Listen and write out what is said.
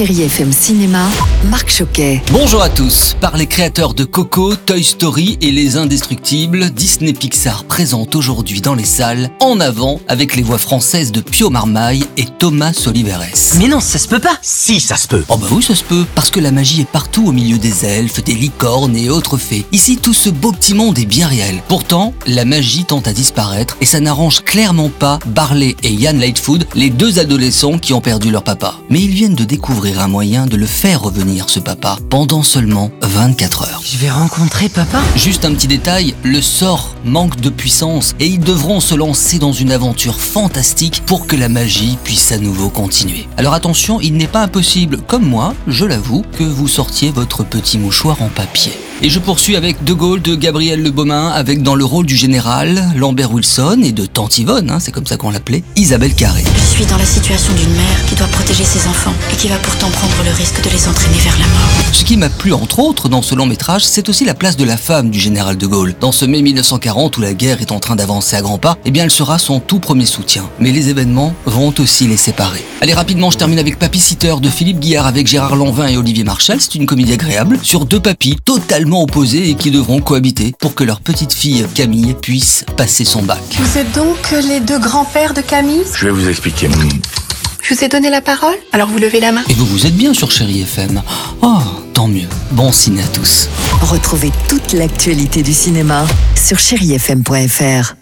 Chérie FM Cinéma, Marc Choquet. Bonjour à tous. Par les créateurs de Coco, Toy Story et Les Indestructibles, Disney Pixar présente aujourd'hui dans les salles En avant avec les voix françaises de Pio Marmaille et Thomas Oliveres. Mais non, ça se peut pas. Si, ça se peut. Oh bah oui, ça se peut, parce que la magie est partout au milieu des elfes, des licornes et autres fées. Ici, tout ce beau petit monde est bien réel. Pourtant, la magie tente à disparaître et ça n'arrange clairement pas Barley et Ian Lightfoot, les deux adolescents qui ont perdu leur papa. Mais ils viennent de découvrir un moyen de le faire revenir, ce papa, pendant seulement 24 heures. Je vais rencontrer papa. Juste un petit détail, le sort manque de puissance et ils devront se lancer dans une aventure fantastique pour que la magie puisse à nouveau continuer. Alors attention, il n'est pas impossible, comme moi, je l'avoue, que vous sortiez votre petit mouchoir en papier. Et je poursuis avec De Gaulle de Gabriel Le Beaumain, avec dans le rôle du général Lambert Wilson et de Tante Yvonne, hein, c'est comme ça qu'on l'appelait, Isabelle Carré. Je suis dans la situation d'une mère qui doit protéger ses enfants et qui va pourtant prendre le risque de les entraîner vers la mort. Ce qui m'a plu entre autres dans ce long métrage, c'est aussi la place de la femme du général de Gaulle. Dans ce mai 1940 où la guerre est en train d'avancer à grands pas, eh bien elle sera son tout premier soutien. Mais les événements vont aussi les séparer. Allez rapidement, je termine avec Papy Sitter de Philippe Guillard avec Gérard Lanvin et Olivier Marchal. C'est une comédie agréable sur deux papis totalement opposés et qui devront cohabiter pour que leur petite fille Camille puisse passer son bac. Vous êtes donc les deux grands-pères de Camille? Je vais vous expliquer. Je vous ai donné la parole? Alors vous levez la main. Et vous vous êtes bien sur Chéri FM. Oh, tant mieux. Bon ciné à tous. Retrouvez toute l'actualité du cinéma sur chérifm.fr.